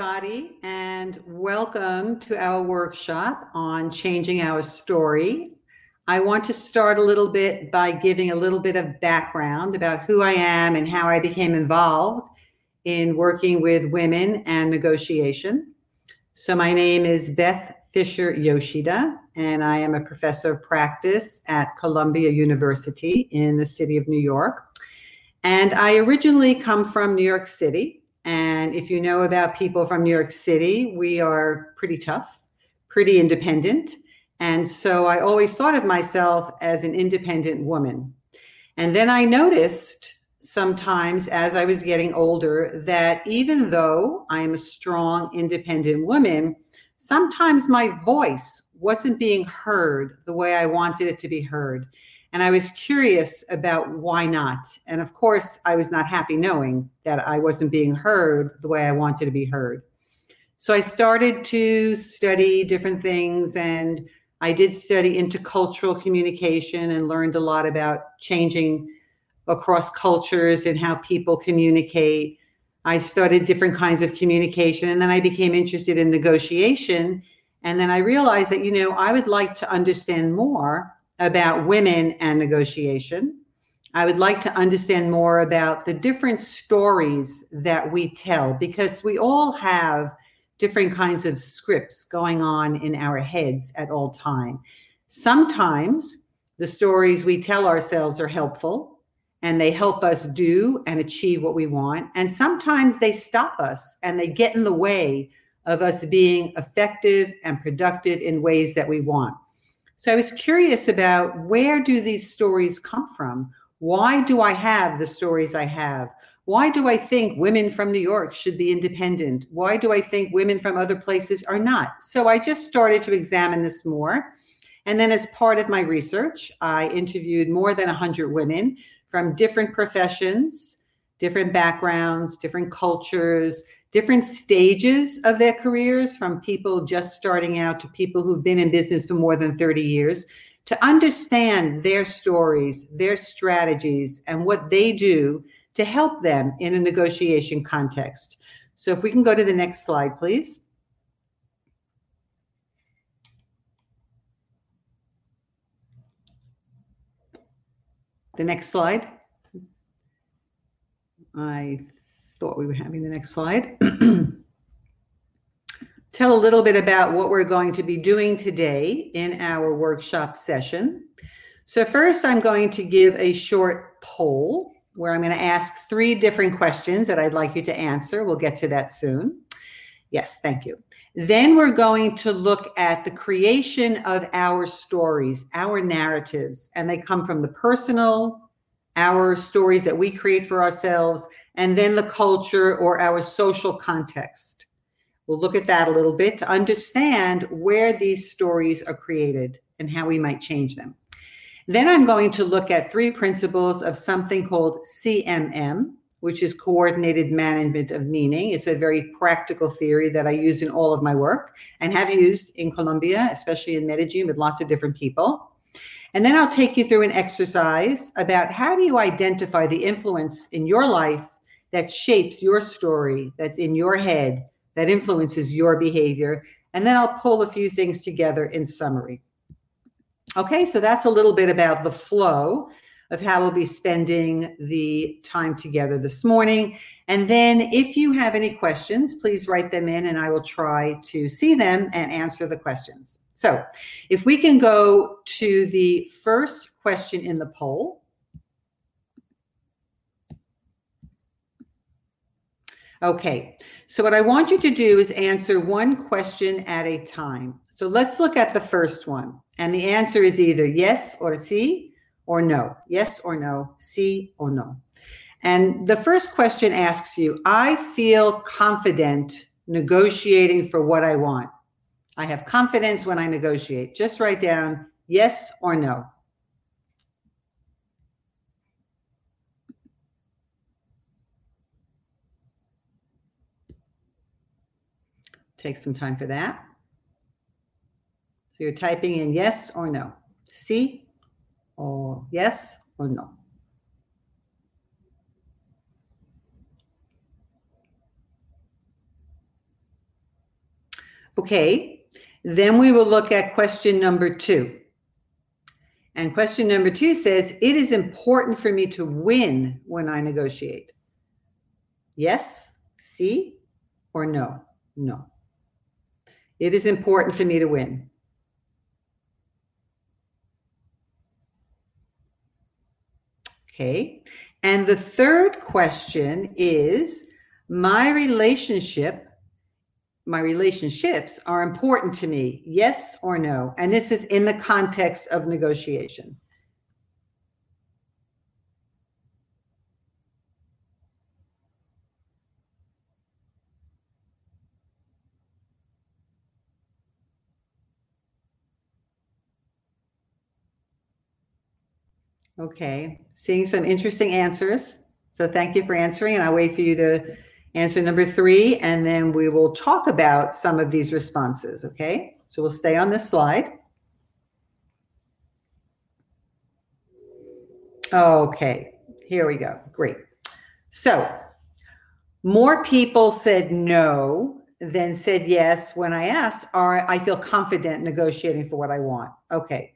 everybody, and welcome to our workshop on changing our story. I want to start a little bit by giving a little bit of background about who I am and how I became involved in working with women and negotiation. So, my name is Beth Fisher Yoshida, and I am a professor of practice at Columbia University in the city of New York. And I originally come from New York City. And if you know about people from New York City, we are pretty tough, pretty independent. And so I always thought of myself as an independent woman. And then I noticed sometimes as I was getting older that even though I am a strong, independent woman, sometimes my voice wasn't being heard the way I wanted it to be heard. And I was curious about why not. And of course, I was not happy knowing that I wasn't being heard the way I wanted to be heard. So I started to study different things and I did study intercultural communication and learned a lot about changing across cultures and how people communicate. I studied different kinds of communication and then I became interested in negotiation. And then I realized that, you know, I would like to understand more about women and negotiation. I would like to understand more about the different stories that we tell because we all have different kinds of scripts going on in our heads at all time. Sometimes the stories we tell ourselves are helpful and they help us do and achieve what we want. And sometimes they stop us and they get in the way of us being effective and productive in ways that we want. So I was curious about where do these stories come from? Why do I have the stories I have? Why do I think women from New York should be independent? Why do I think women from other places are not? So I just started to examine this more. And then, as part of my research, I interviewed more than 100 women from different professions, different backgrounds, different cultures, different stages of their careers, from people just starting out to people who've been in business for more than 30 years, to understand their stories, their strategies, and what they do to help them in a negotiation context. So, if we can go to the next slide, please. The next slide. I thought we were having the next slide. Tell a little bit about what we're going to be doing today in our workshop session. So, first, I'm going to give a short poll where I'm going to ask three different questions that I'd like you to answer. We'll get to that soon. Yes, thank you. Then we're going to look at the creation of our stories, our narratives, and they come from the personal, our stories that we create for ourselves, and then the culture or our social context. We'll look at that a little bit to understand where these stories are created and how we might change them. Then I'm going to look at three principles of something called CMM, which is coordinated management of meaning. It's a very practical theory that I use in all of my work and have used in Colombia, especially in Medellin with lots of different people. And then I'll take you through an exercise about how do you identify the influence in your life that shapes your story, that's in your head, that influences your behavior. And then I'll pull a few things together in summary. Okay, so that's a little bit about the flow of how we'll be spending the time together this morning. And then if you have any questions, please write them in and I will try to see them and answer the questions. So if we can go to the first question in the poll. Okay, so what I want you to do is answer one question at a time. So let's look at the first one. And the answer is either yes or C or no. Yes or no, C or no. And the first question asks you I feel confident negotiating for what I want. I have confidence when I negotiate. Just write down yes or no. Take some time for that. So you're typing in yes or no. C or yes or no. Okay, then we will look at question number two. And question number two says, It is important for me to win when I negotiate. Yes, see, or no? No. It is important for me to win. Okay. And the third question is my relationship, my relationships are important to me, yes or no? And this is in the context of negotiation. Okay, seeing some interesting answers. So thank you for answering, and I'll wait for you to answer number three, and then we will talk about some of these responses, okay? So we'll stay on this slide. Okay, here we go. Great. So more people said no than said yes when I asked, are I feel confident negotiating for what I want. Okay,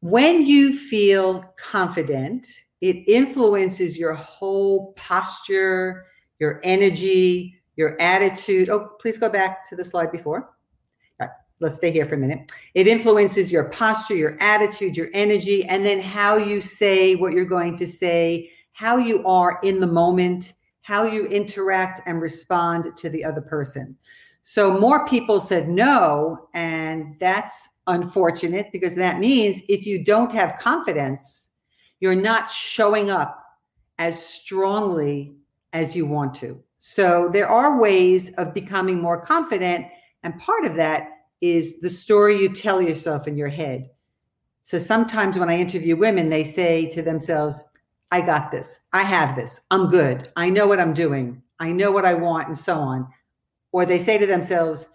when you feel confident, it influences your whole posture, your energy, your attitude. Oh, please go back to the slide before. All right, let's stay here for a minute. It influences your posture, your attitude, your energy, and then how you say what you're going to say, how you are in the moment, how you interact and respond to the other person. So more people said no, and that's unfortunate because that means if you don't have confidence, you're not showing up as strongly as you want to. So there are ways of becoming more confident. And part of that is the story you tell yourself in your head. So sometimes when I interview women, they say to themselves, I got this. I have this. I'm good. I know what I'm doing. I know what I want, and so on. Or they say to themselves,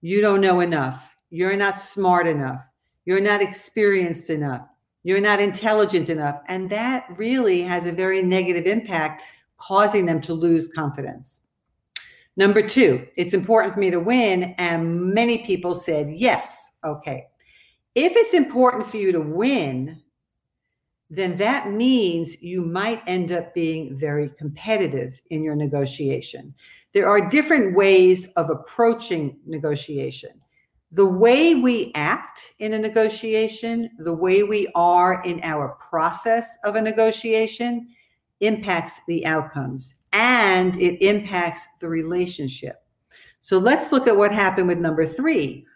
You don't know enough. You're not smart enough. You're not experienced enough. You're not intelligent enough. And that really has a very negative impact, causing them to lose confidence. Number two, it's important for me to win. And many people said yes. Okay. If it's important for you to win, then that means you might end up being very competitive in your negotiation. There are different ways of approaching negotiation the way we act in a negotiation, the way we are in our process of a negotiation impacts the outcomes and it impacts the relationship. So let's look at what happened with number three.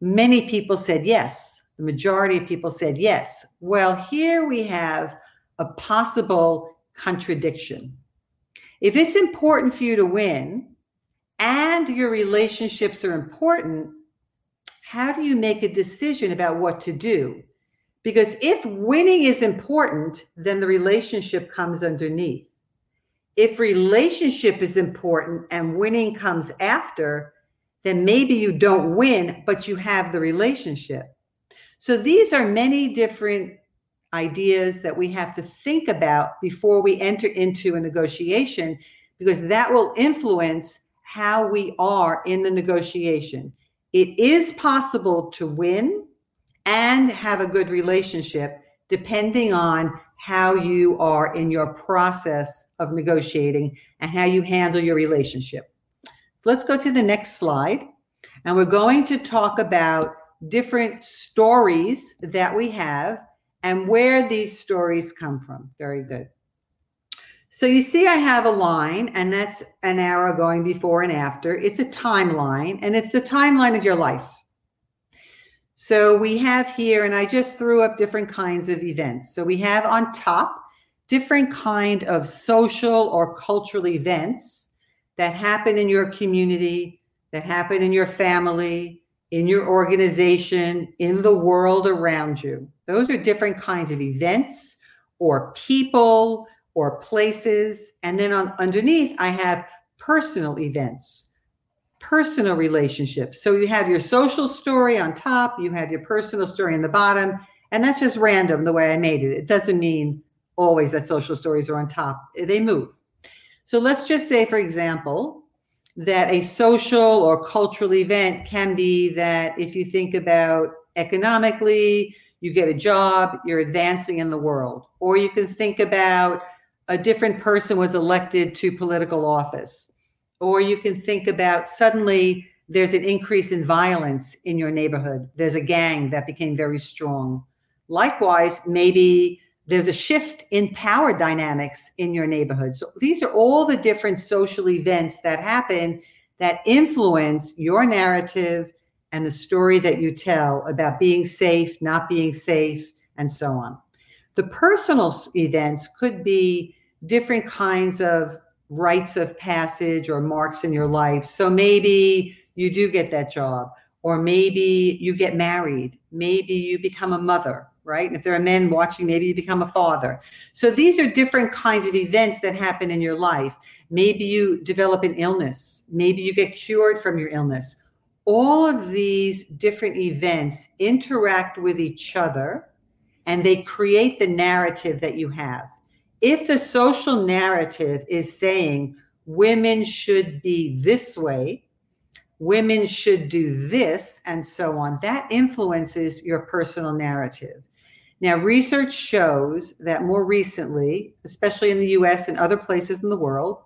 Many people said yes. The majority of people said yes. Well, here we have a possible contradiction. If it's important for you to win and your relationships are important, how do you make a decision about what to do? Because if winning is important, then the relationship comes underneath. If relationship is important and winning comes after, then maybe you don't win, but you have the relationship. So these are many different ideas that we have to think about before we enter into a negotiation, because that will influence how we are in the negotiation. It is possible to win and have a good relationship depending on how you are in your process of negotiating and how you handle your relationship. Let's go to the next slide. And we're going to talk about different stories that we have and where these stories come from. Very good. So you see, I have a line, and that's an arrow going before and after. It's a timeline, and it's the timeline of your life. So we have here, and I just threw up different kinds of events. So we have on top different kind of social or cultural events that happen in your community, that happen in your family, in your organization, in the world around you. Those are different kinds of events or people or places. And then on underneath, I have personal events, personal relationships. So you have your social story on top, you have your personal story in the bottom, and that's just random the way I made it. It doesn't mean always that social stories are on top, they move. So let's just say, for example, that a social or cultural event can be that if you think about economically, you get a job, you're advancing in the world. Or you can think about a different person was elected to political office. Or you can think about suddenly there's an increase in violence in your neighborhood. There's a gang that became very strong. Likewise, maybe there's a shift in power dynamics in your neighborhood. So these are all the different social events that happen that influence your narrative and the story that you tell about being safe, not being safe, and so on. The personal events could be different kinds of rites of passage or marks in your life. So maybe you do get that job, or maybe you get married, maybe you become a mother, right? And if there are men watching, maybe you become a father. So these are different kinds of events that happen in your life. Maybe you develop an illness, maybe you get cured from your illness. All of these different events interact with each other and they create the narrative that you have. If the social narrative is saying women should be this way, women should do this, and so on, that influences your personal narrative. Now, research shows that more recently, especially in the US and other places in the world,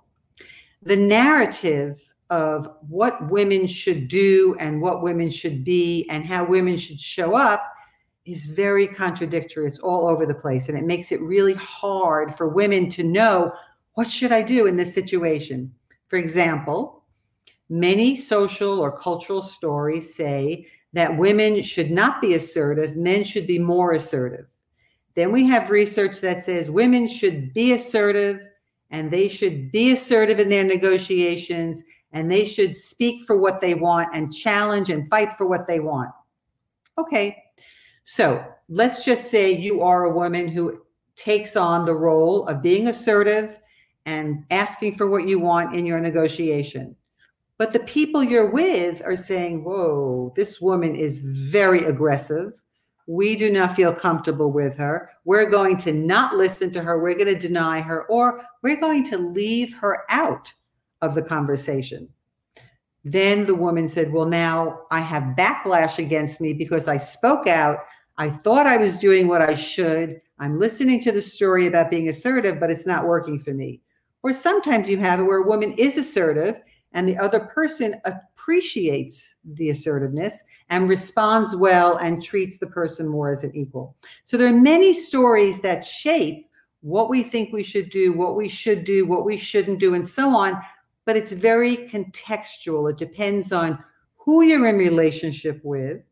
the narrative of what women should do and what women should be and how women should show up is very contradictory. It's all over the place and it makes it really hard for women to know what should I do in this situation. For example, many social or cultural stories say that women should not be assertive, men should be more assertive. Then we have research that says women should be assertive and they should be assertive in their negotiations and they should speak for what they want and challenge and fight for what they want. Okay, so let's just say you are a woman who takes on the role of being assertive and asking for what you want in your negotiation. But the people you're with are saying, Whoa, this woman is very aggressive. We do not feel comfortable with her. We're going to not listen to her. We're going to deny her, or we're going to leave her out of the conversation. Then the woman said, Well, now I have backlash against me because I spoke out. I thought I was doing what I should. I'm listening to the story about being assertive, but it's not working for me. Or sometimes you have it where a woman is assertive and the other person appreciates the assertiveness and responds well and treats the person more as an equal. So there are many stories that shape what we think we should do, what we should do, what we shouldn't do, and so on. But it's very contextual. It depends on who you're in relationship with,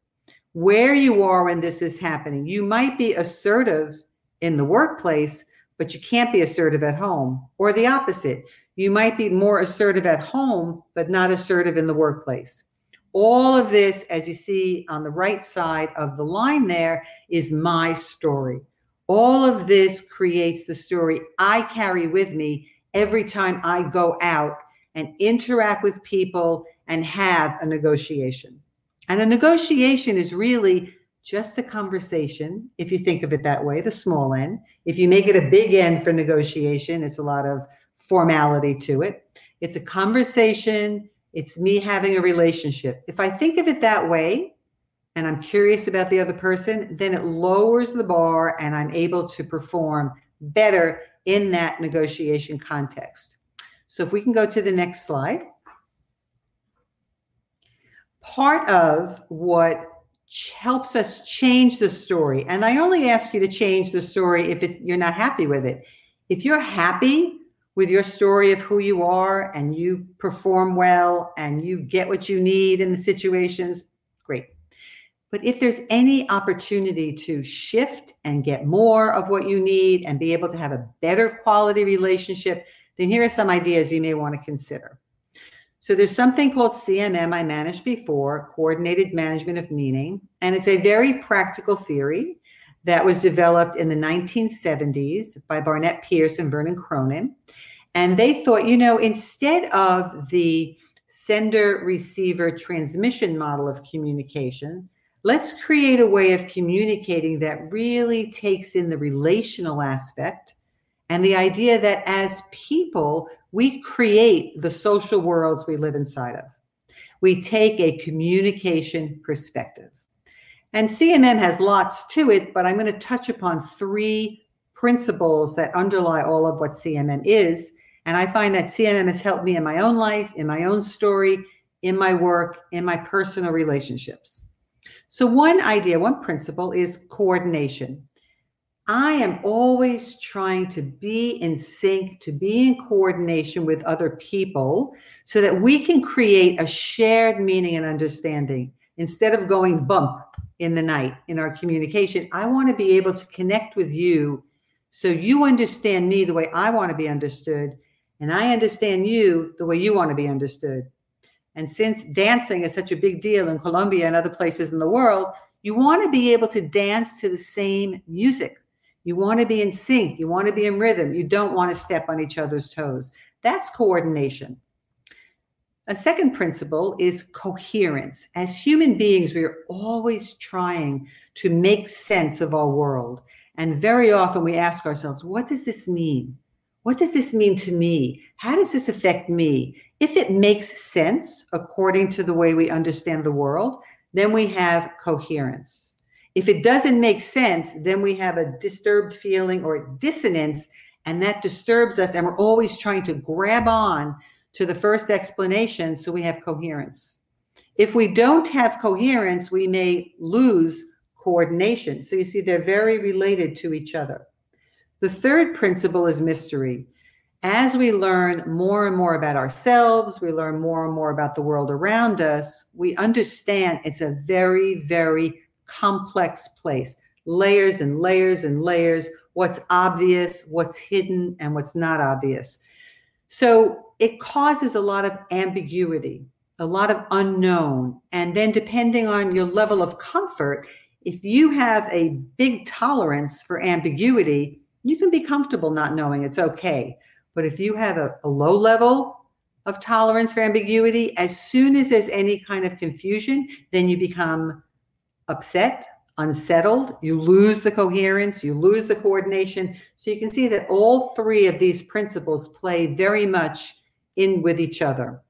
where you are when this is happening. You might be assertive in the workplace, but you can't be assertive at home, or the opposite. You might be more assertive at home, but not assertive in the workplace. All of this, as you see on the right side of the line there, is my story. All of this creates the story I carry with me every time I go out and interact with people and have a negotiation. And a negotiation is really just a conversation, if you think of it that way, the small end. If you make it a big end for negotiation, it's a lot of formality to it. It's a conversation. It's me having a relationship. If I think of it that way, and I'm curious about the other person, then it lowers the bar and I'm able to perform better in that negotiation context. So if we can go to the next slide. Part of what helps us change the story, and I only ask you to change the story if you're not happy with it. If you're happy with your story of who you are and you perform well and you get what you need in the situations, great. But if there's any opportunity to shift and get more of what you need and be able to have a better quality relationship, then here are some ideas you may want to consider. So there's something called CMM I managed before, coordinated management of meaning, and it's a very practical theory that was developed in the 1970s by Barnett Pearce and Vernon Cronen. And they thought, you know, instead of the sender receiver transmission model of communication, let's create a way of communicating that really takes in the relational aspect and the idea that as people, we create the social worlds we live inside of. We take a communication perspective. And CMM has lots to it, but I'm going to touch upon three principles that underlie all of what CMM is. And I find that CMM has helped me in my own life, in my own story, in my work, in my personal relationships. So, one idea, one principle is coordination. I am always trying to be in sync, to be in coordination with other people so that we can create a shared meaning and understanding. Instead of going bump in the night in our communication, I want to be able to connect with you so you understand me the way I want to be understood, and I understand you the way you want to be understood. And since dancing is such a big deal in Colombia and other places in the world, you want to be able to dance to the same music you want to be in sync. You want to be in rhythm. You don't want to step on each other's toes. That's coordination. A second principle is coherence. As human beings, we are always trying to make sense of our world. And very often we ask ourselves, what does this mean? What does this mean to me? How does this affect me? If it makes sense according to the way we understand the world, then we have coherence. If it doesn't make sense, then we have a disturbed feeling or dissonance, and that disturbs us. And we're always trying to grab on to the first explanation so we have coherence. If we don't have coherence, we may lose coordination. So you see, they're very related to each other. The third principle is mystery. As we learn more and more about ourselves, we learn more and more about the world around us, we understand it's a very, very complex place layers and layers and layers what's obvious what's hidden and what's not obvious so it causes a lot of ambiguity a lot of unknown and then depending on your level of comfort if you have a big tolerance for ambiguity you can be comfortable not knowing it's okay but if you have a, a low level of tolerance for ambiguity as soon as there's any kind of confusion then you become upset, unsettled, you lose the coherence, you lose the coordination. So you can see that all three of these principles play very much in with each other.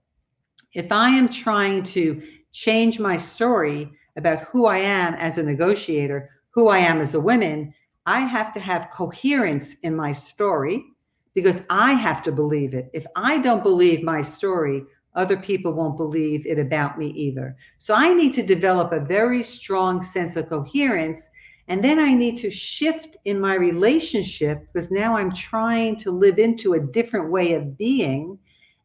If I am trying to change my story about who I am as a negotiator, who I am as a woman, I have to have coherence in my story because I have to believe it. If I don't believe my story, other people won't believe it about me either. So I need to develop a very strong sense of coherence. And then I need to shift in my relationship because now I'm trying to live into a different way of being.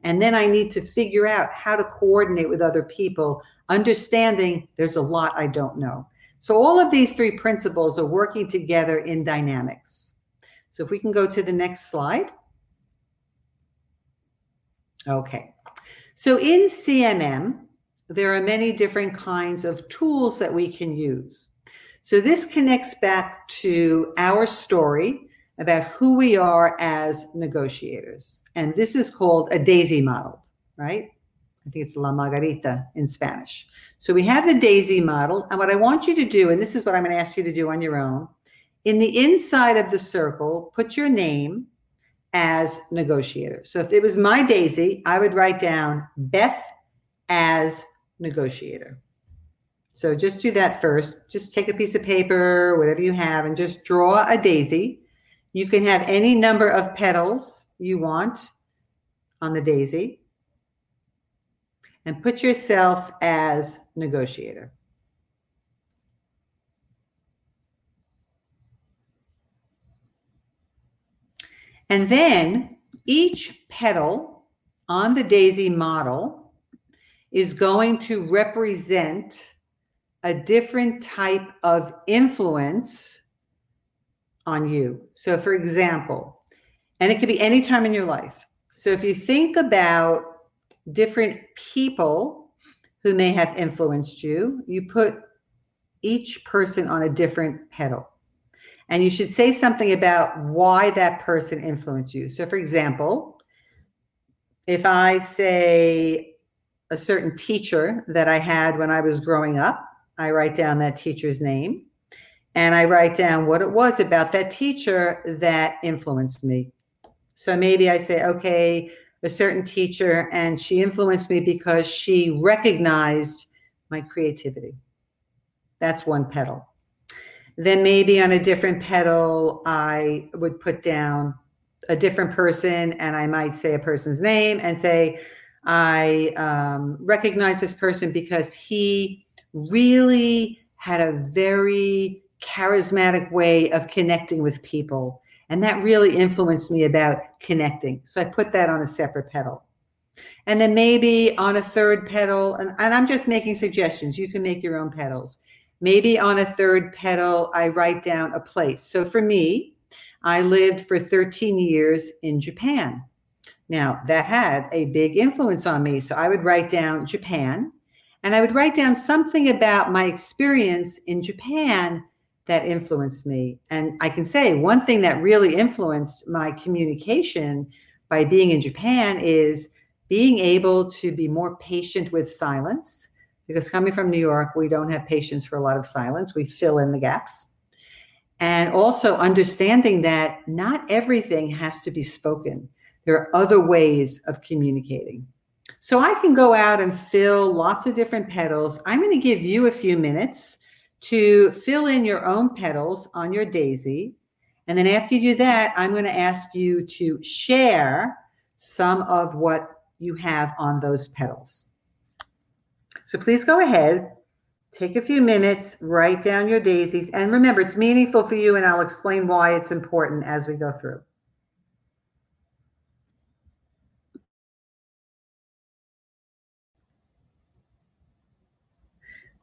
And then I need to figure out how to coordinate with other people, understanding there's a lot I don't know. So all of these three principles are working together in dynamics. So if we can go to the next slide. Okay. So in CMM, there are many different kinds of tools that we can use. So this connects back to our story about who we are as negotiators. And this is called a daisy model, right? I think it's La Margarita in Spanish. So we have the daisy model. And what I want you to do, and this is what I'm going to ask you to do on your own, in the inside of the circle, put your name as negotiator. So if it was my Daisy, I would write down Beth as negotiator. So just do that first. Just take a piece of paper, whatever you have, and just draw a daisy. You can have any number of petals you want on the daisy. And put yourself as negotiator. And then each petal on the daisy model is going to represent a different type of influence on you. So, for example, and it could be any time in your life. So, if you think about different people who may have influenced you, you put each person on a different petal and you should say something about why that person influenced you. So, for example, if I say a certain teacher that I had when I was growing up, I write down that teacher's name and I write down what it was about that teacher that influenced me. So maybe I say, okay, a certain teacher, and she influenced me because she recognized my creativity. That's one petal. Then maybe on a different petal, I would put down a different person and I might say a person's name and say, I um, recognize this person because he really had a very charismatic way of connecting with people. And that really influenced me about connecting. So I put that on a separate petal. And then maybe on a third petal, and, and I'm just making suggestions. You can make your own petals. Maybe on a third petal, I write down a place. So for me, I lived for 13 years in Japan. Now, that had a big influence on me. So I would write down Japan and I would write down something about my experience in Japan that influenced me. And I can say one thing that really influenced my communication by being in Japan is being able to be more patient with silence. Because coming from New York, we don't have patience for a lot of silence. We fill in the gaps. And also understanding that not everything has to be spoken. There are other ways of communicating. So I can go out and fill lots of different petals. I'm going to give you a few minutes to fill in your own petals on your daisy. And then after you do that, I'm going to ask you to share some of what you have on those petals. So please go ahead, take a few minutes, write down your daisies. And remember, it's meaningful for you, and I'll explain why it's important as we go through.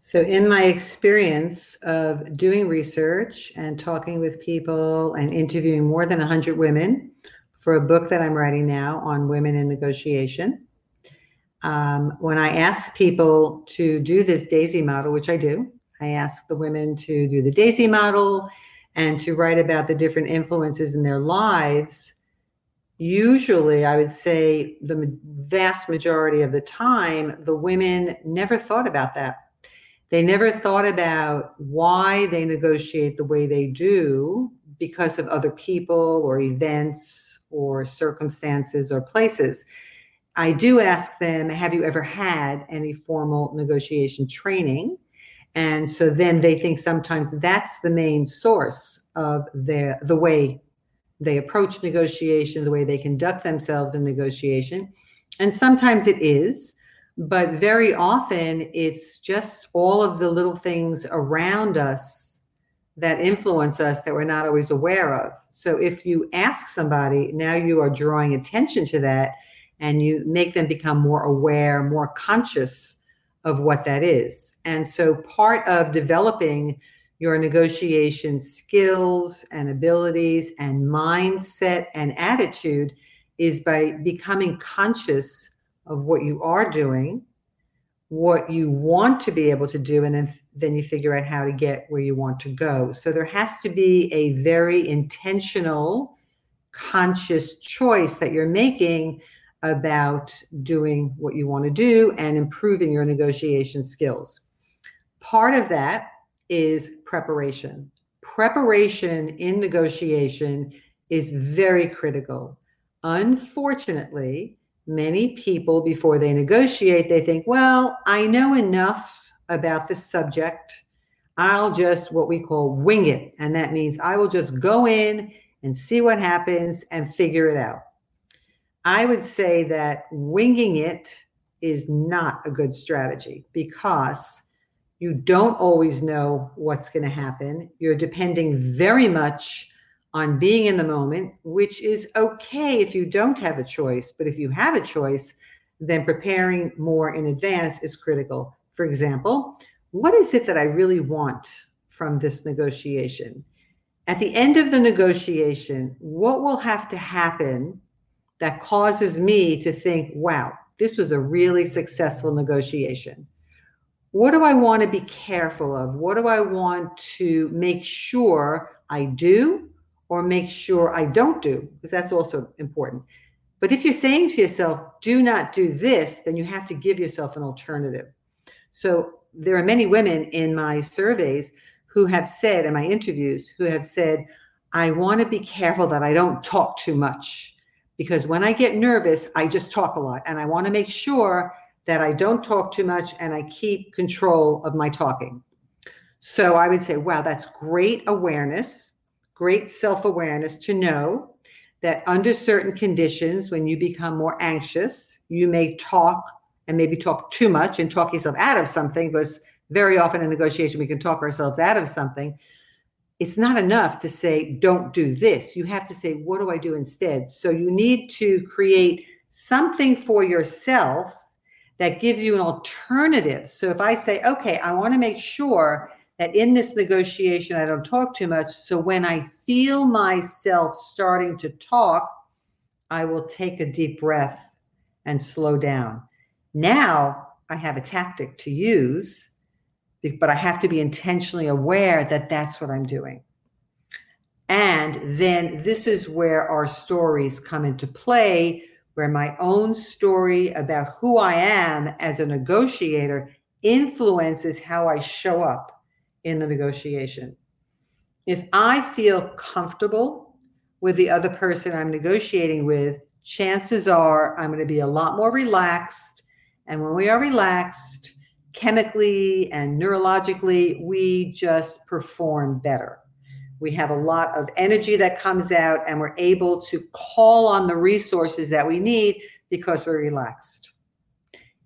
So, in my experience of doing research and talking with people and interviewing more than 100 women for a book that I'm writing now on women in negotiation, um, when I ask people to do this DAISY model, which I do, I ask the women to do the DAISY model and to write about the different influences in their lives. Usually, I would say the vast majority of the time, the women never thought about that they never thought about why they negotiate the way they do because of other people or events or circumstances or places. I do ask them, have you ever had any formal negotiation training? And so then they think sometimes that's the main source of their the way they approach negotiation, the way they conduct themselves in negotiation. And sometimes it is, but very often it's just all of the little things around us that influence us that we're not always aware of. So if you ask somebody, now you are drawing attention to that and you make them become more aware, more conscious of what that is. And so part of developing your negotiation skills and abilities and mindset and attitude is by becoming conscious of what you are doing, what you want to be able to do, and then then you figure out how to get where you want to go. So there has to be a very intentional, conscious choice that you're making about doing what you want to do and improving your negotiation skills. Part of that is preparation. Preparation in negotiation is very critical. Unfortunately, many people before they negotiate they think well i know enough about this subject. I'll just what we call wing it. And that means i will just go in and see what happens and figure it out. I would say that winging it is not a good strategy because you don't always know what's going to happen. You're depending very much on being in the moment, which is okay if you don't have a choice. But if you have a choice, then preparing more in advance is critical. For example, what is it that I really want from this negotiation? At the end of the negotiation, what will have to happen that causes me to think, wow, this was a really successful negotiation? What do I want to be careful of? What do I want to make sure I do or make sure I don't do, because that's also important. But if you're saying to yourself, do not do this, then you have to give yourself an alternative. So there are many women in my surveys who have said, in my interviews, who have said, I want to be careful that I don't talk too much because when I get nervous, I just talk a lot. And I want to make sure that I don't talk too much and I keep control of my talking. So I would say, wow, that's great awareness, great self awareness to know that under certain conditions, when you become more anxious, you may talk and maybe talk too much and talk yourself out of something because very often in negotiation we can talk ourselves out of something. It's not enough to say don't do this. You have to say what do i do instead? So you need to create something for yourself that gives you an alternative. So if i say okay i want to make sure that in this negotiation i don't talk too much. So when i feel myself starting to talk i will take a deep breath and slow down. Now i have a tactic to use but I have to be intentionally aware that that's what I'm doing. And then this is where our stories come into play, where my own story about who I am as a negotiator influences how I show up in the negotiation. If I feel comfortable with the other person I'm negotiating with, chances are I'm going to be a lot more relaxed. And when we are relaxed, chemically and neurologically, we just perform better. We have a lot of energy that comes out, and we're able to call on the resources that we need because we're relaxed.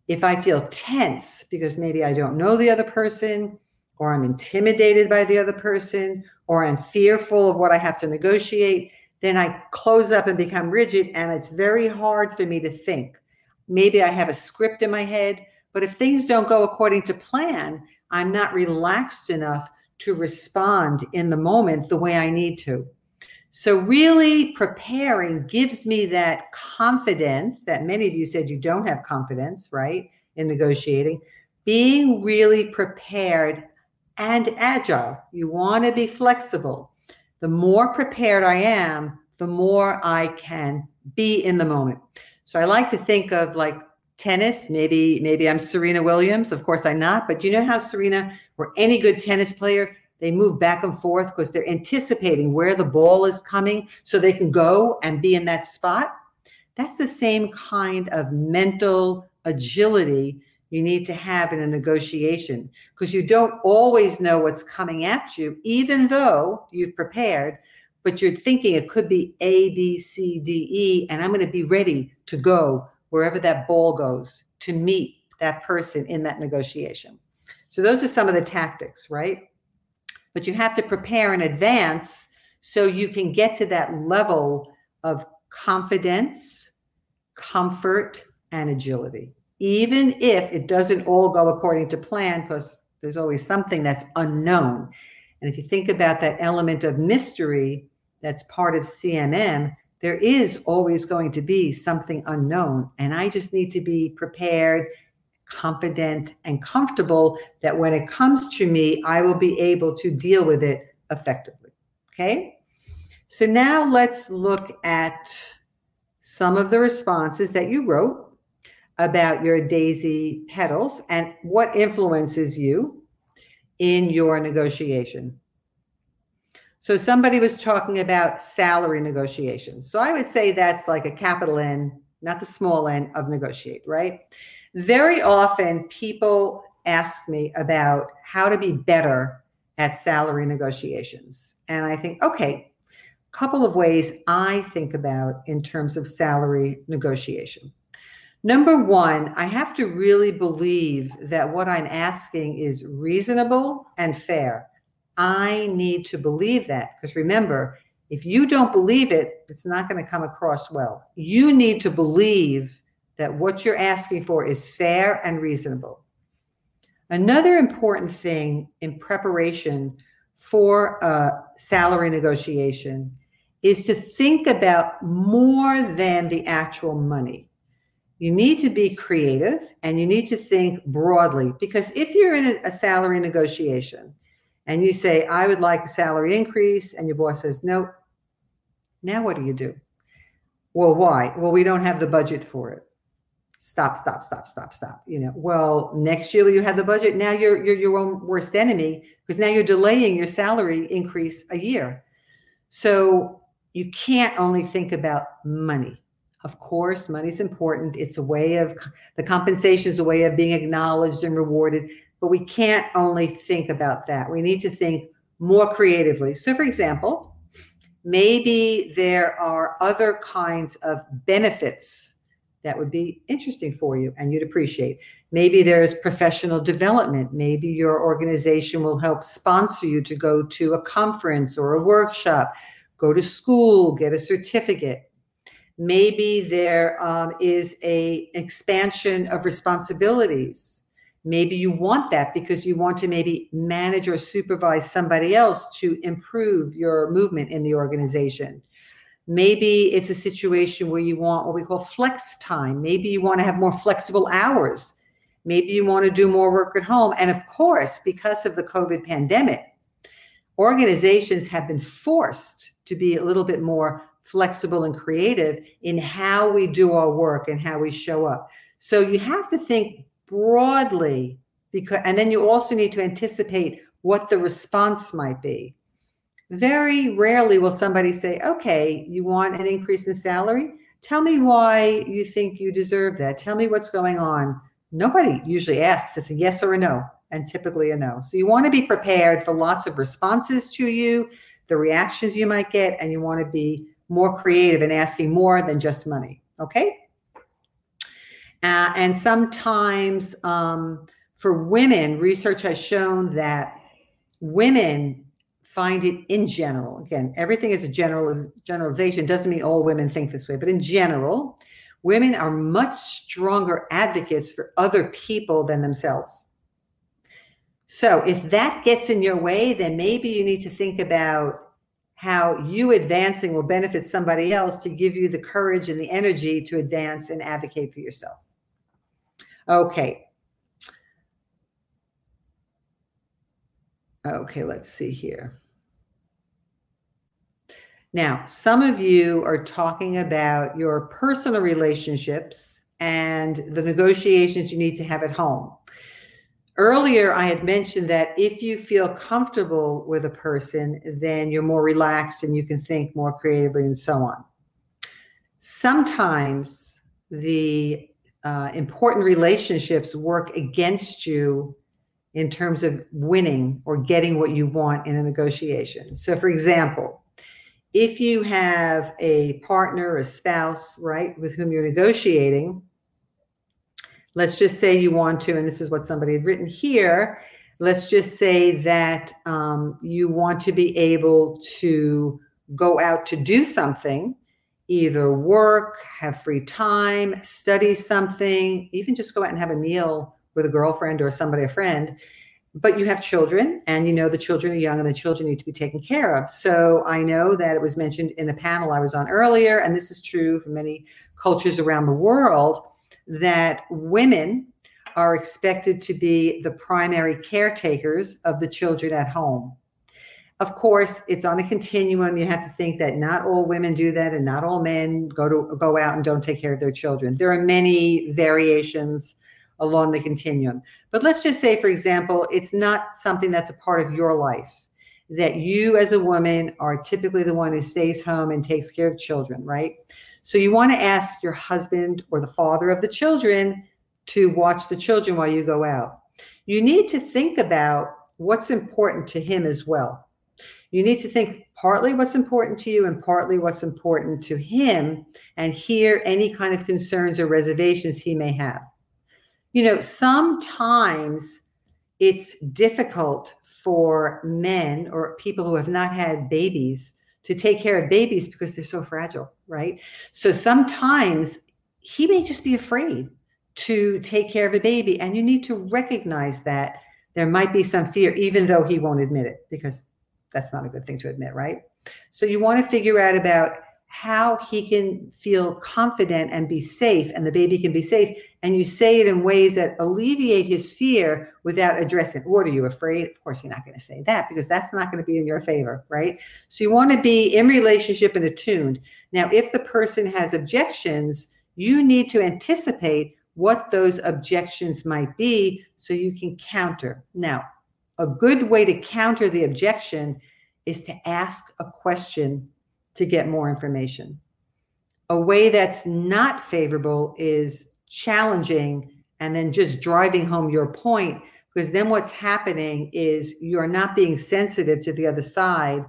If I feel tense because maybe I don't know the other person, or I'm intimidated by the other person, or I'm fearful of what I have to negotiate, then I close up and become rigid, and it's very hard for me to think. Maybe I have a script in my head but if things don't go according to plan, I'm not relaxed enough to respond in the moment the way I need to. So, really preparing gives me that confidence that many of you said you don't have confidence, right, in negotiating. Being really prepared and agile. You want to be flexible. The more prepared I am, the more I can be in the moment. So, I like to think of like tennis maybe maybe i'm serena williams of course i'm not but you know how serena or any good tennis player they move back and forth because they're anticipating where the ball is coming so they can go and be in that spot that's the same kind of mental agility you need to have in a negotiation because you don't always know what's coming at you even though you've prepared but you're thinking it could be a b c d e and i'm going to be ready to go wherever that ball goes to meet that person in that negotiation. So those are some of the tactics, right? But you have to prepare in advance so you can get to that level of confidence, comfort, and agility. Even if it doesn't all go according to plan, because there's always something that's unknown. And if you think about that element of mystery that's part of CMM, there is always going to be something unknown. And I just need to be prepared, confident, and comfortable that when it comes to me, I will be able to deal with it effectively. Okay. So now let's look at some of the responses that you wrote about your daisy petals and what influences you in your negotiation. So somebody was talking about salary negotiations. So I would say that's like a capital N, not the small n of negotiate, right? Very often people ask me about how to be better at salary negotiations. And I think, okay, a couple of ways I think about in terms of salary negotiation. Number one, I have to really believe that what I'm asking is reasonable and fair. I need to believe that. Because remember, if you don't believe it, it's not going to come across well. You need to believe that what you're asking for is fair and reasonable. Another important thing in preparation for a salary negotiation is to think about more than the actual money. You need to be creative and you need to think broadly because if you're in a salary negotiation and you say, I would like a salary increase, and your boss says, no, now what do you do? Well, why? Well, we don't have the budget for it. Stop, stop, stop, stop, stop. You know, well, next year you have the budget. Now you're you're your own worst enemy because now you're delaying your salary increase a year. So you can't only think about money. Of course, money's important. It's a way of the compensation is a way of being acknowledged and rewarded, but we can't only think about that. We need to think more creatively. So, for example, maybe there are other kinds of benefits that would be interesting for you and you'd appreciate. Maybe there's professional development. Maybe your organization will help sponsor you to go to a conference or a workshop, go to school, get a certificate. Maybe there um, is a expansion of responsibilities. Maybe you want that because you want to maybe manage or supervise somebody else to improve your movement in the organization. Maybe it's a situation where you want what we call flex time. Maybe you want to have more flexible hours Maybe you want to do more work at home. And of course, because of the COVID pandemic, organizations have been forced to be a little bit more flexible and creative in how we do our work and how we show up. So you have to think broadly because and then you also need to anticipate what the response might be. Very rarely will somebody say, "Okay, you want an increase in salary? Tell me why you think you deserve that. Tell me what's going on nobody usually asks. It's a yes or a no, and typically a no. So you want to be prepared for lots of responses to you, the reactions you might get, and you want to be more creative and asking more than just money. Okay. Uh, and sometimes um, for women, research has shown that women find it in general. Again, everything is a general generalization. Doesn't mean all women think this way, but in general, women are much stronger advocates for other people than themselves. So if that gets in your way, then maybe you need to think about how you advancing will benefit somebody else to give you the courage and the energy to advance and advocate for yourself. Okay. Okay, let's see here. Now, some of you are talking about your personal relationships and the negotiations you need to have at home. Earlier, I had mentioned that if you feel comfortable with a person, then you're more relaxed and you can think more creatively and so on. Sometimes the uh, important relationships work against you in terms of winning or getting what you want in a negotiation. So, for example, if you have a partner, a spouse, right, with whom you're negotiating, let's just say you want to, and this is what somebody had written here. Let's just say that um, you want to be able to go out to do something, either work, have free time, study something, even just go out and have a meal with a girlfriend or somebody, a friend but you have children and you know the children are young and the children need to be taken care of so i know that it was mentioned in a panel i was on earlier and this is true for many cultures around the world that women are expected to be the primary caretakers of the children at home of course it's on a continuum you have to think that not all women do that and not all men go to go out and don't take care of their children there are many variations along the continuum. But let's just say, for example, it's not something that's a part of your life, that you as a woman are typically the one who stays home and takes care of children, right? So you want to ask your husband or the father of the children to watch the children while you go out. You need to think about what's important to him as well. You need to think partly what's important to you and partly what's important to him and hear any kind of concerns or reservations he may have you know, sometimes it's difficult for men or people who have not had babies to take care of babies because they're so fragile, right? So sometimes he may just be afraid to take care of a baby. And you need to recognize that there might be some fear, even though he won't admit it, because that's not a good thing to admit, right? So you want to figure out about how he can feel confident and be safe and the baby can be safe and you say it in ways that alleviate his fear without addressing what are you afraid? Of course you're not going to say that because that's not going to be in your favor right? So you want to be in relationship and attuned. Now if the person has objections you need to anticipate what those objections might be so you can counter. Now a good way to counter the objection is to ask a question to get more information. A way that's not favorable is challenging and then just driving home your point because then what's happening is you're not being sensitive to the other side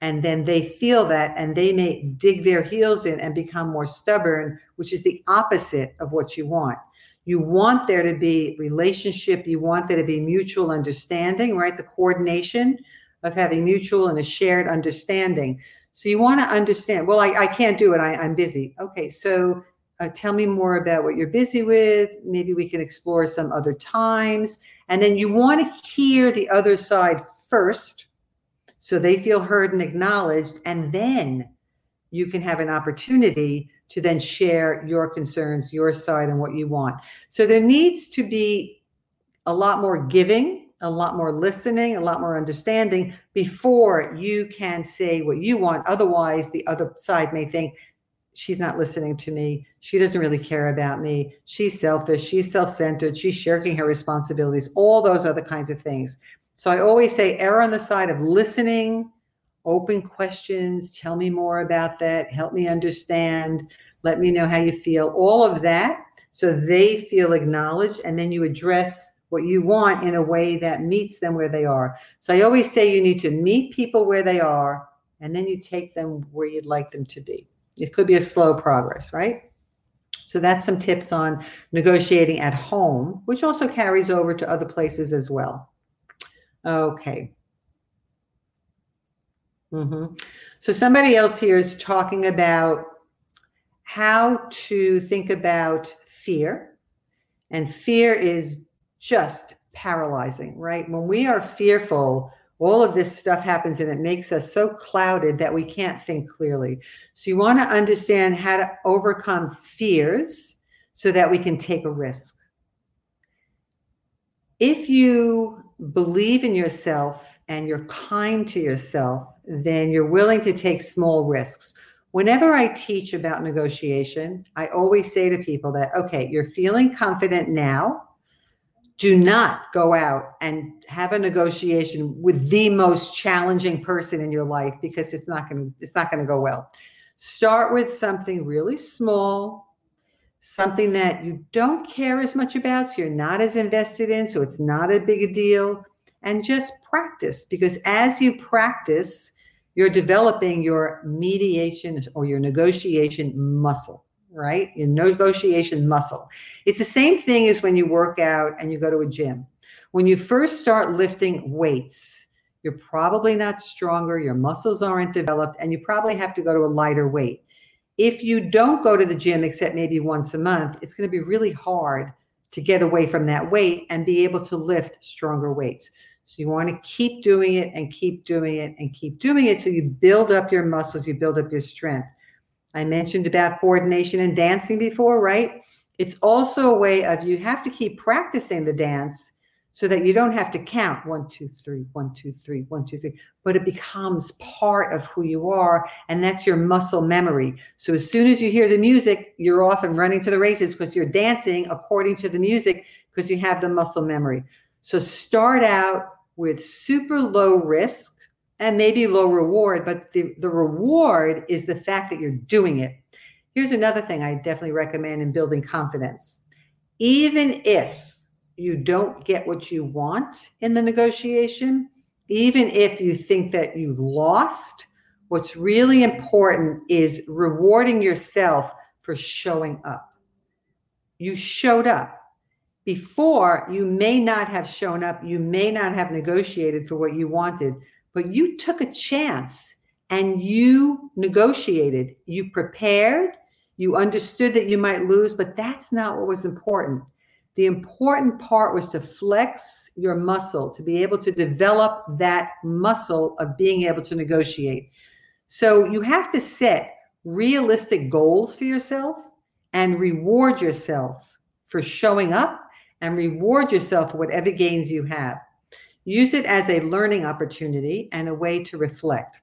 and then they feel that and they may dig their heels in and become more stubborn which is the opposite of what you want. You want there to be relationship you want there to be mutual understanding right? The coordination of having mutual and a shared understanding so you want to understand well i, I can't do it I, i'm busy okay so uh, tell me more about what you're busy with maybe we can explore some other times and then you want to hear the other side first so they feel heard and acknowledged. And then you can have an opportunity to then share your concerns, your side, and what you want. So there needs to be a lot more giving, a lot more listening, a lot more understanding before you can say what you want. Otherwise, the other side may think, she's not listening to me. She doesn't really care about me. She's selfish. She's self centered. She's shirking her responsibilities, all those other kinds of things. So I always say err on the side of listening, open questions, tell me more about that, help me understand, let me know how you feel, all of that. So they feel acknowledged. And then you address what you want in a way that meets them where they are. So I always say you need to meet people where they are and then you take them where you'd like them to be. It could be a slow progress, right? So that's some tips on negotiating at home, which also carries over to other places as well. Okay. Mm-hmm. So somebody else here is talking about how to think about fear. And fear is just paralyzing, right? When we are fearful, all of this stuff happens and it makes us so clouded that we can't think clearly. So you want to understand how to overcome fears so that we can take a risk. If you believe in yourself and you're kind to yourself, then you're willing to take small risks. Whenever I teach about negotiation, I always say to people that, okay, you're feeling confident now do not go out and have a negotiation with the most challenging person in your life because it's not going to it's not going to go well. Start with something really small something that you don't care as much about so you're not as invested in so it's not a big a deal and just practice because as you practice you're developing your mediation or your negotiation muscle right? Your negotiation muscle. It's the same thing as when you work out and you go to a gym. When you first start lifting weights, you're probably not stronger, your muscles aren't developed, and you probably have to go to a lighter weight. If you don't go to the gym except maybe once a month, it's going to be really hard to get away from that weight and be able to lift stronger weights. So you want to keep doing it and keep doing it and keep doing it so you build up your muscles, you build up your strength. I mentioned about coordination and dancing before, right? It's also a way of you have to keep practicing the dance so that you don't have to count one, two, three, one, two, three, one, two, three, but it becomes part of who you are. And that's your muscle memory. So as soon as you hear the music, you're off and running to the races because you're dancing according to the music because you have the muscle memory. So start out with super low risk and maybe low reward, but the, the reward is the fact that you're doing it. Here's another thing I definitely recommend in building confidence. Even if you don't get what you want in the negotiation, even if you think that you lost, what's really important is rewarding yourself for showing up. You showed up. Before, you may not have shown up, you may not have negotiated for what you wanted, but you took a chance and you negotiated, you prepared, you understood that you might lose, but that's not what was important. The important part was to flex your muscle, to be able to develop that muscle of being able to negotiate. So you have to set realistic goals for yourself and reward yourself for showing up and reward yourself for whatever gains you have. Use it as a learning opportunity and a way to reflect.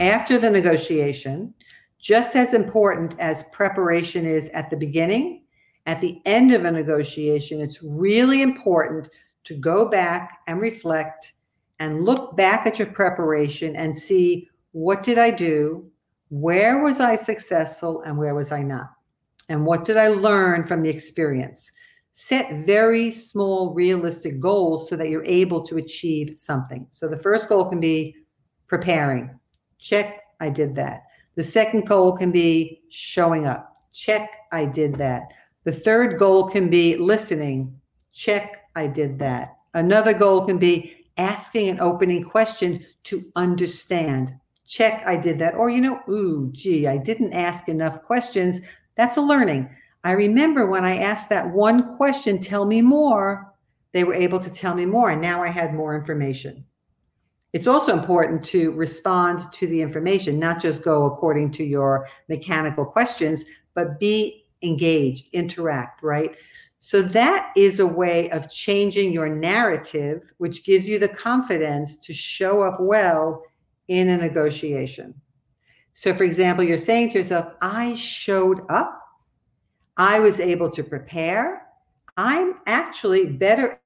After the negotiation, just as important as preparation is at the beginning, at the end of a negotiation, it's really important to go back and reflect and look back at your preparation and see what did I do? Where was I successful and where was I not? And what did I learn from the experience? Set very small, realistic goals so that you're able to achieve something. So the first goal can be preparing. Check, I did that. The second goal can be showing up. Check, I did that. The third goal can be listening. Check, I did that. Another goal can be asking an opening question to understand. Check, I did that. Or, you know, ooh, gee, I didn't ask enough questions. That's a learning. I remember when I asked that one question, tell me more, they were able to tell me more. And now I had more information. It's also important to respond to the information, not just go according to your mechanical questions, but be engaged, interact, right? So that is a way of changing your narrative, which gives you the confidence to show up well in a negotiation. So, for example, you're saying to yourself, I showed up, I was able to prepare, I'm actually better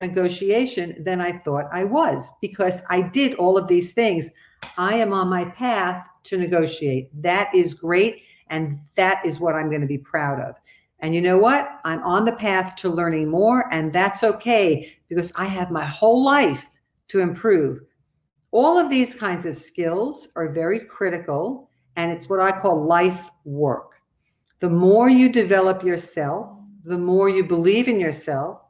negotiation than I thought I was because I did all of these things. I am on my path to negotiate. That is great. And that is what I'm going to be proud of. And you know what? I'm on the path to learning more, and that's okay because I have my whole life to improve. All of these kinds of skills are very critical, and it's what I call life work. The more you develop yourself, the more you believe in yourself,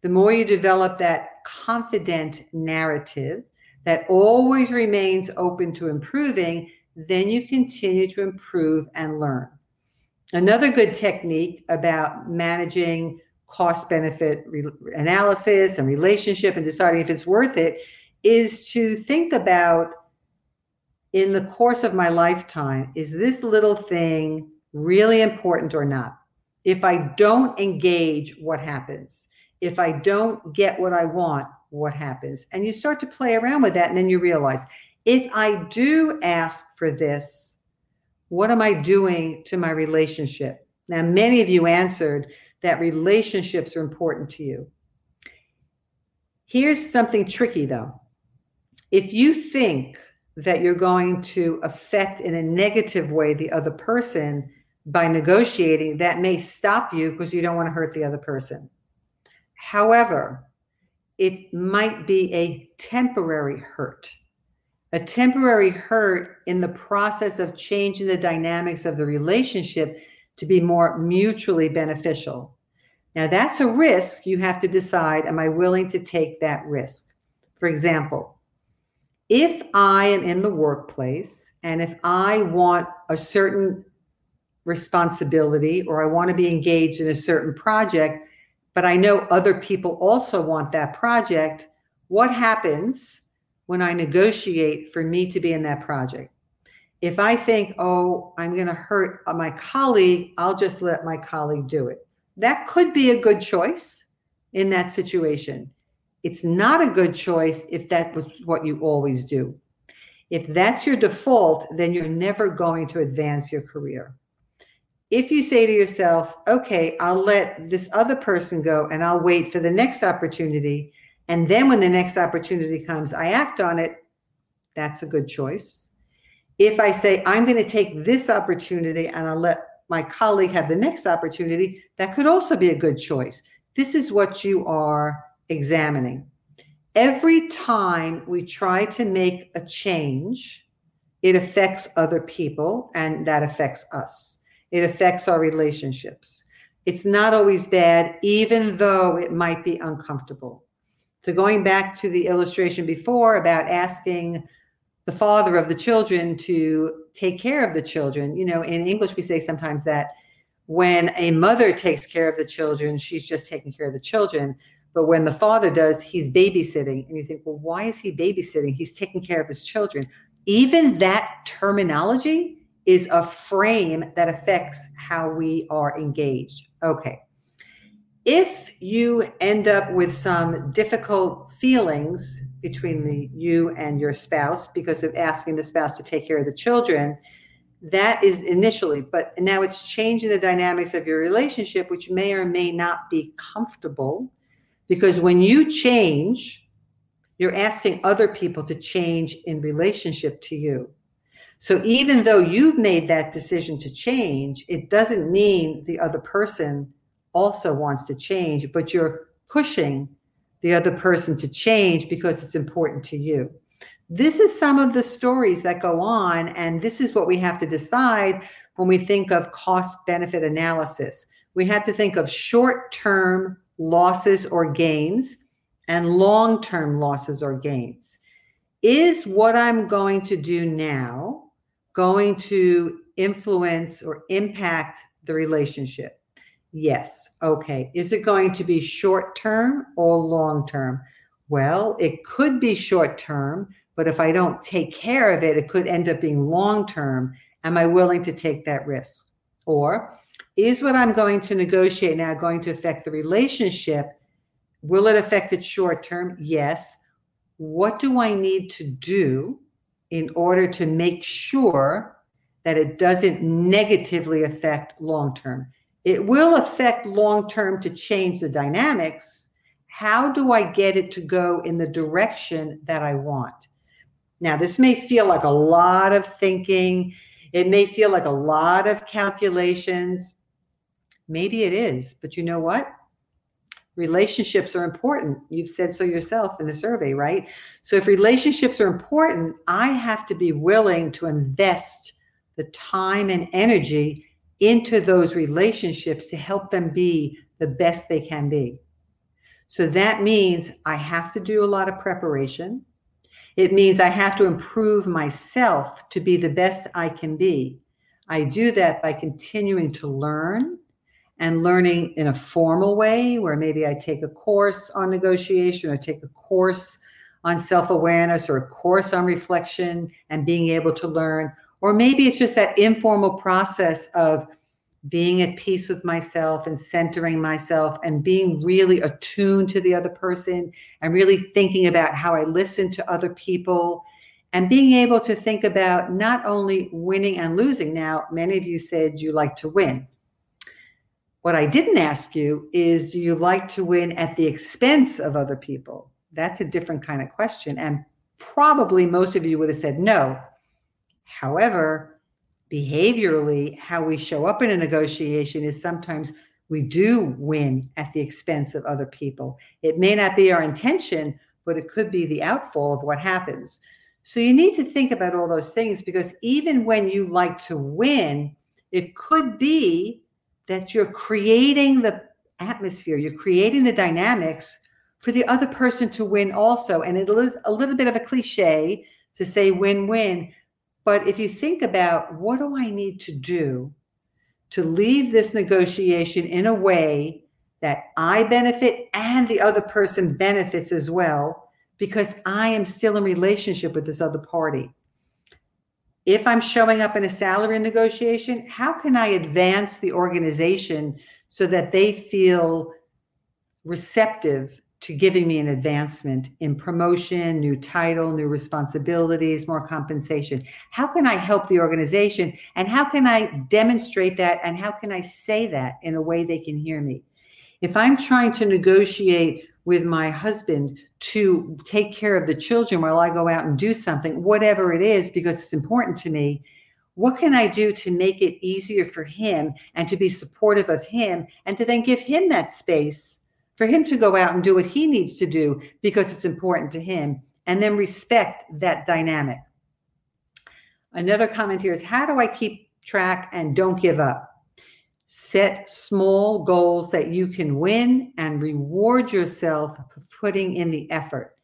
the more you develop that confident narrative that always remains open to improving, then you continue to improve and learn. Another good technique about managing cost benefit re- analysis and relationship and deciding if it's worth it is to think about in the course of my lifetime, is this little thing really important or not? If I don't engage, what happens? if I don't get what I want, what happens? And you start to play around with that. And then you realize if I do ask for this, what am I doing to my relationship? Now, many of you answered that relationships are important to you. Here's something tricky though. If you think that you're going to affect in a negative way the other person by negotiating, that may stop you because you don't want to hurt the other person. However, it might be a temporary hurt, a temporary hurt in the process of changing the dynamics of the relationship to be more mutually beneficial. Now, that's a risk you have to decide am I willing to take that risk? For example, if I am in the workplace and if I want a certain responsibility or I want to be engaged in a certain project, but I know other people also want that project. What happens when I negotiate for me to be in that project? If I think, oh, I'm going to hurt my colleague, I'll just let my colleague do it. That could be a good choice in that situation. It's not a good choice if that was what you always do. If that's your default, then you're never going to advance your career if you say to yourself, okay, I'll let this other person go and I'll wait for the next opportunity. And then when the next opportunity comes, I act on it, that's a good choice. If I say, I'm going to take this opportunity and I'll let my colleague have the next opportunity, that could also be a good choice. This is what you are examining. Every time we try to make a change, it affects other people and that affects us it affects our relationships. It's not always bad, even though it might be uncomfortable. So, going back to the illustration before about asking the father of the children to take care of the children, you know, in English, we say sometimes that when a mother takes care of the children, she's just taking care of the children. But when the father does, he's babysitting. And you think, well, why is he babysitting? He's taking care of his children. Even that terminology is a frame that affects how we are engaged. Okay. If you end up with some difficult feelings between the you and your spouse because of asking the spouse to take care of the children, that is initially, but now it's changing the dynamics of your relationship, which may or may not be comfortable. Because when you change, you're asking other people to change in relationship to you. So even though you've made that decision to change, it doesn't mean the other person also wants to change, but you're pushing the other person to change because it's important to you. This is some of the stories that go on, and this is what we have to decide when we think of cost benefit analysis. We have to think of short term losses or gains and long term losses or gains. Is what I'm going to do now going to influence or impact the relationship? Yes. Okay. Is it going to be short term or long term? Well, it could be short term, but if I don't take care of it, it could end up being long term. Am I willing to take that risk? Or is what I'm going to negotiate now going to affect the relationship? Will it affect it short term? Yes. What do I need to do in order to make sure that it doesn't negatively affect long term. It will affect long term to change the dynamics. How do I get it to go in the direction that I want? Now, this may feel like a lot of thinking. It may feel like a lot of calculations. Maybe it is, but you know what? Relationships are important. You've said so yourself in the survey, right? So if relationships are important, I have to be willing to invest the time and energy into those relationships to help them be the best they can be. So that means I have to do a lot of preparation. It means I have to improve myself to be the best I can be. I do that by continuing to learn and learning in a formal way where maybe I take a course on negotiation or take a course on self awareness or a course on reflection and being able to learn. Or maybe it's just that informal process of being at peace with myself and centering myself and being really attuned to the other person and really thinking about how I listen to other people and being able to think about not only winning and losing. Now, many of you said you like to win. What I didn't ask you is do you like to win at the expense of other people? That's a different kind of question. And probably most of you would have said no. However, behaviorally, how we show up in a negotiation is sometimes we do win at the expense of other people. It may not be our intention, but it could be the outfall of what happens. So you need to think about all those things because even when you like to win, it could be that you're creating the atmosphere, you're creating the dynamics for the other person to win also. And it is a little bit of a cliche to say win win. But if you think about what do I need to do to leave this negotiation in a way that I benefit and the other person benefits as well, because I am still in relationship with this other party if I'm showing up in a salary negotiation, how can I advance the organization so that they feel receptive to giving me an advancement in promotion, new title, new responsibilities, more compensation? How can I help the organization? And how can I demonstrate that? And how can I say that in a way they can hear me? If I'm trying to negotiate with my husband to take care of the children while I go out and do something, whatever it is, because it's important to me. What can I do to make it easier for him and to be supportive of him and to then give him that space for him to go out and do what he needs to do because it's important to him and then respect that dynamic? Another comment here is how do I keep track and don't give up? Set small goals that you can win and reward yourself for putting in the effort.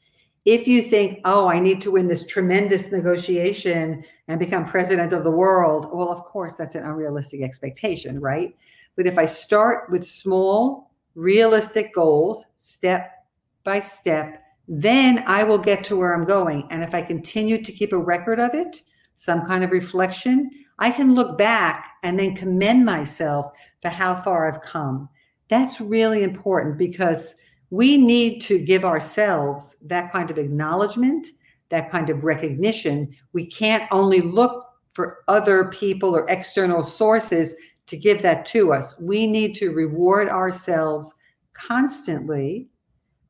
If you think, oh, I need to win this tremendous negotiation and become president of the world, well, of course, that's an unrealistic expectation, right? But if I start with small, realistic goals, step by step, then I will get to where I'm going. And if I continue to keep a record of it, some kind of reflection, I can look back and then commend myself for how far I've come. That's really important because we need to give ourselves that kind of acknowledgement, that kind of recognition. We can't only look for other people or external sources to give that to us. We need to reward ourselves constantly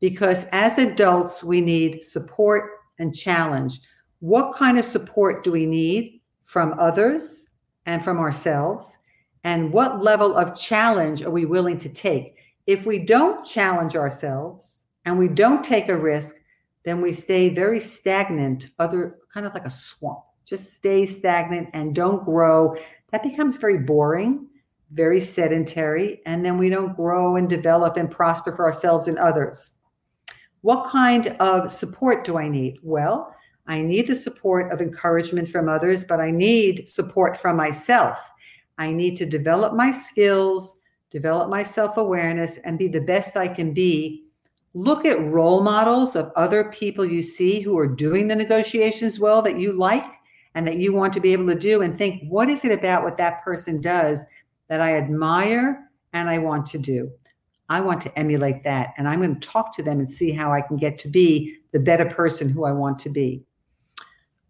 because as adults, we need support and challenge. What kind of support do we need? From others and from ourselves? And what level of challenge are we willing to take? If we don't challenge ourselves and we don't take a risk, then we stay very stagnant, other kind of like a swamp. Just stay stagnant and don't grow. That becomes very boring, very sedentary, and then we don't grow and develop and prosper for ourselves and others. What kind of support do I need? Well, I need the support of encouragement from others, but I need support from myself. I need to develop my skills, develop my self awareness, and be the best I can be. Look at role models of other people you see who are doing the negotiations well that you like and that you want to be able to do, and think, what is it about what that person does that I admire and I want to do? I want to emulate that. And I'm going to talk to them and see how I can get to be the better person who I want to be.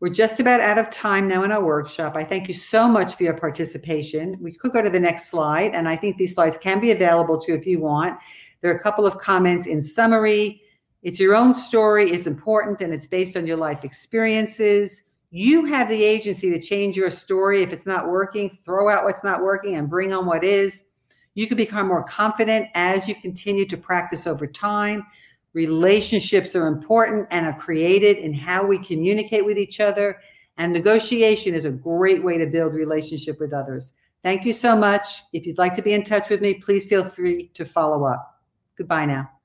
We're just about out of time now in our workshop. I thank you so much for your participation. We could go to the next slide, and I think these slides can be available to you if you want. There are a couple of comments in summary. It's your own story is important and it's based on your life experiences. You have the agency to change your story. If it's not working, throw out what's not working and bring on what is. You can become more confident as you continue to practice over time. Relationships are important and are created in how we communicate with each other. And negotiation is a great way to build relationship with others. Thank you so much. If you'd like to be in touch with me, please feel free to follow up. Goodbye now.